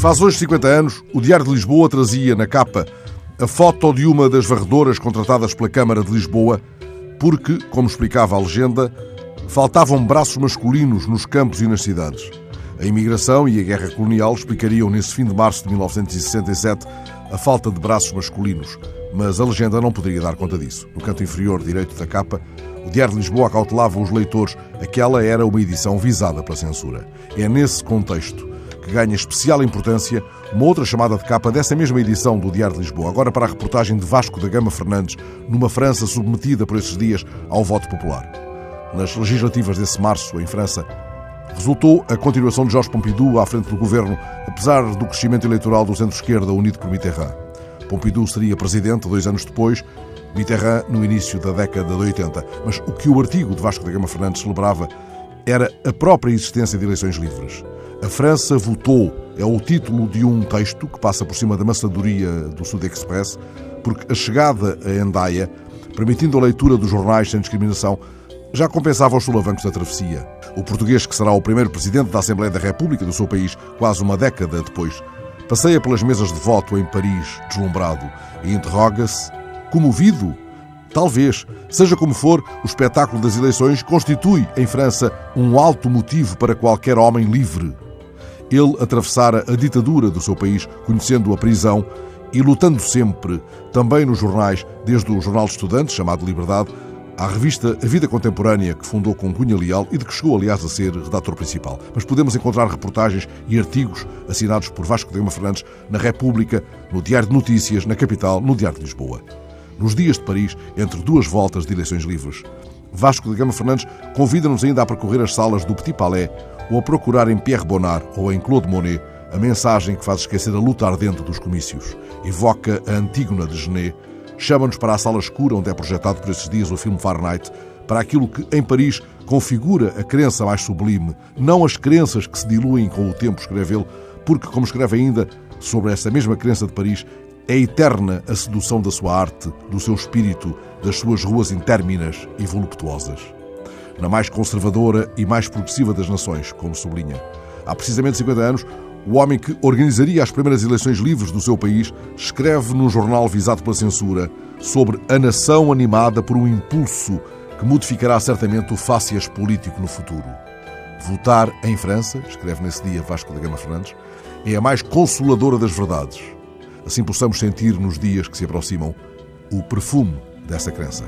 Faz hoje 50 anos, o Diário de Lisboa trazia na capa a foto de uma das varredoras contratadas pela Câmara de Lisboa, porque, como explicava a legenda, faltavam braços masculinos nos campos e nas cidades. A imigração e a guerra colonial explicariam nesse fim de março de 1967 a falta de braços masculinos, mas a legenda não poderia dar conta disso. No canto inferior direito da capa, o Diário de Lisboa acautelava os leitores. Aquela era uma edição visada pela censura. É nesse contexto ganha especial importância uma outra chamada de capa dessa mesma edição do Diário de Lisboa, agora para a reportagem de Vasco da Gama Fernandes, numa França submetida por esses dias ao voto popular. Nas legislativas desse março, em França, resultou a continuação de Jorge Pompidou à frente do governo, apesar do crescimento eleitoral do centro-esquerda unido por Mitterrand. Pompidou seria presidente dois anos depois, Mitterrand no início da década de 80. Mas o que o artigo de Vasco da Gama Fernandes celebrava era a própria existência de eleições livres. A França votou é o título de um texto que passa por cima da maçadoria do Sud Express, porque a chegada a Endaia, permitindo a leitura dos jornais sem discriminação, já compensava os solavancos da travessia. O português, que será o primeiro presidente da Assembleia da República do seu país, quase uma década depois, passeia pelas mesas de voto em Paris, deslumbrado, e interroga-se: comovido? Talvez, seja como for, o espetáculo das eleições constitui, em França, um alto motivo para qualquer homem livre. Ele atravessara a ditadura do seu país, conhecendo a prisão e lutando sempre, também nos jornais, desde o Jornal de Estudantes, chamado Liberdade, à revista A Vida Contemporânea, que fundou com Cunha Leal e de que chegou, aliás, a ser redator principal. Mas podemos encontrar reportagens e artigos assinados por Vasco de Gama Fernandes na República, no Diário de Notícias, na Capital, no Diário de Lisboa. Nos dias de Paris, entre duas voltas de eleições livres, Vasco de Gama Fernandes convida-nos ainda a percorrer as salas do Petit Palais ou a procurar em Pierre Bonnard ou em Claude Monet a mensagem que faz esquecer a luta ardente dos comícios. Evoca a Antígona de Genet, chama-nos para a sala escura onde é projetado por esses dias o filme Fahrenheit, para aquilo que em Paris configura a crença mais sublime, não as crenças que se diluem com o tempo, escreve ele, porque, como escreve ainda sobre essa mesma crença de Paris, é eterna a sedução da sua arte, do seu espírito, das suas ruas intérminas e voluptuosas na mais conservadora e mais progressiva das nações, como sublinha. Há precisamente 50 anos, o homem que organizaria as primeiras eleições livres do seu país escreve num jornal visado pela censura sobre a nação animada por um impulso que modificará certamente o fácias político no futuro. Votar em França, escreve nesse dia Vasco da Gama Fernandes, é a mais consoladora das verdades. Assim possamos sentir nos dias que se aproximam o perfume dessa crença.